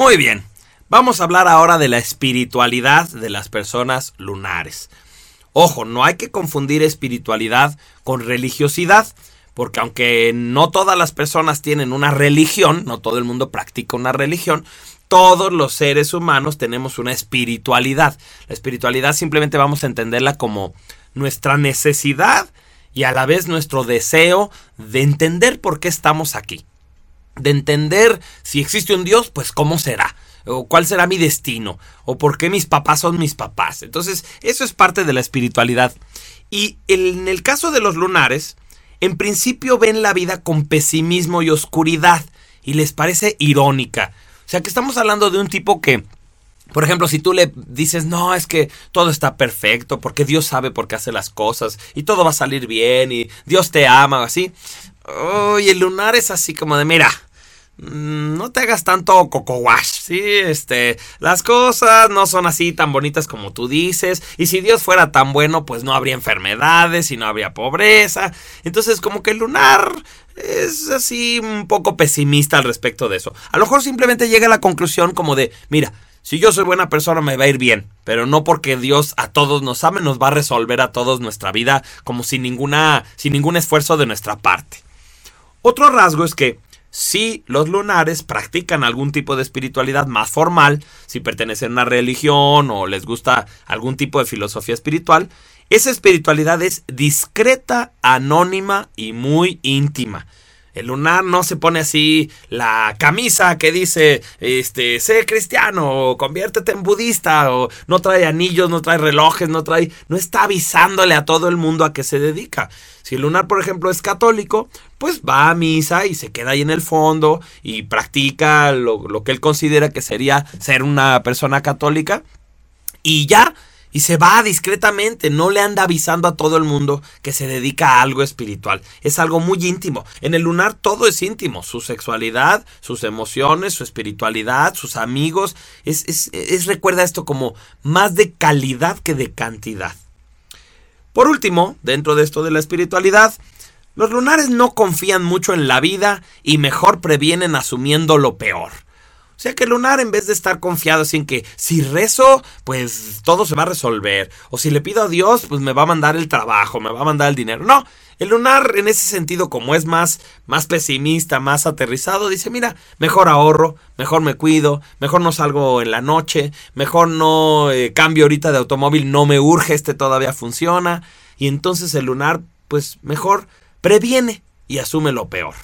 Muy bien, vamos a hablar ahora de la espiritualidad de las personas lunares. Ojo, no hay que confundir espiritualidad con religiosidad, porque aunque no todas las personas tienen una religión, no todo el mundo practica una religión, todos los seres humanos tenemos una espiritualidad. La espiritualidad simplemente vamos a entenderla como nuestra necesidad y a la vez nuestro deseo de entender por qué estamos aquí. De entender si existe un Dios, pues cómo será o cuál será mi destino, o por qué mis papás son mis papás. Entonces, eso es parte de la espiritualidad. Y en el caso de los lunares, en principio ven la vida con pesimismo y oscuridad, y les parece irónica. O sea que estamos hablando de un tipo que por ejemplo, si tú le dices, no, es que todo está perfecto, porque Dios sabe por qué hace las cosas, y todo va a salir bien, y Dios te ama, o así. Y el lunar es así como de, mira, Mm, no te hagas tanto coco wash, ¿sí? Este, las cosas no son así tan bonitas como tú dices, y si Dios fuera tan bueno, pues no habría enfermedades y no habría pobreza. Entonces, como que el lunar es así un poco pesimista al respecto de eso. A lo mejor simplemente llega a la conclusión como de, mira, si yo soy buena persona me va a ir bien, pero no porque Dios a todos nos ame, nos va a resolver a todos nuestra vida como sin ninguna sin ningún esfuerzo de nuestra parte. Otro rasgo es que si los lunares practican algún tipo de espiritualidad más formal, si pertenecen a una religión o les gusta algún tipo de filosofía espiritual, esa espiritualidad es discreta, anónima y muy íntima. El lunar no se pone así la camisa que dice, este, sé cristiano, o conviértete en budista, o no trae anillos, no trae relojes, no trae, no está avisándole a todo el mundo a qué se dedica. Si el lunar, por ejemplo, es católico, pues va a misa y se queda ahí en el fondo y practica lo, lo que él considera que sería ser una persona católica y ya y se va discretamente, no le anda avisando a todo el mundo que se dedica a algo espiritual. Es algo muy íntimo. En el lunar todo es íntimo, su sexualidad, sus emociones, su espiritualidad, sus amigos. Es, es, es recuerda esto como más de calidad que de cantidad. Por último, dentro de esto de la espiritualidad, los lunares no confían mucho en la vida y mejor previenen asumiendo lo peor. O sea que lunar, en vez de estar confiado así en que si rezo, pues todo se va a resolver. O si le pido a Dios, pues me va a mandar el trabajo, me va a mandar el dinero. No, el lunar en ese sentido, como es más, más pesimista, más aterrizado, dice, mira, mejor ahorro, mejor me cuido, mejor no salgo en la noche, mejor no eh, cambio ahorita de automóvil, no me urge, este todavía funciona. Y entonces el lunar, pues mejor previene y asume lo peor.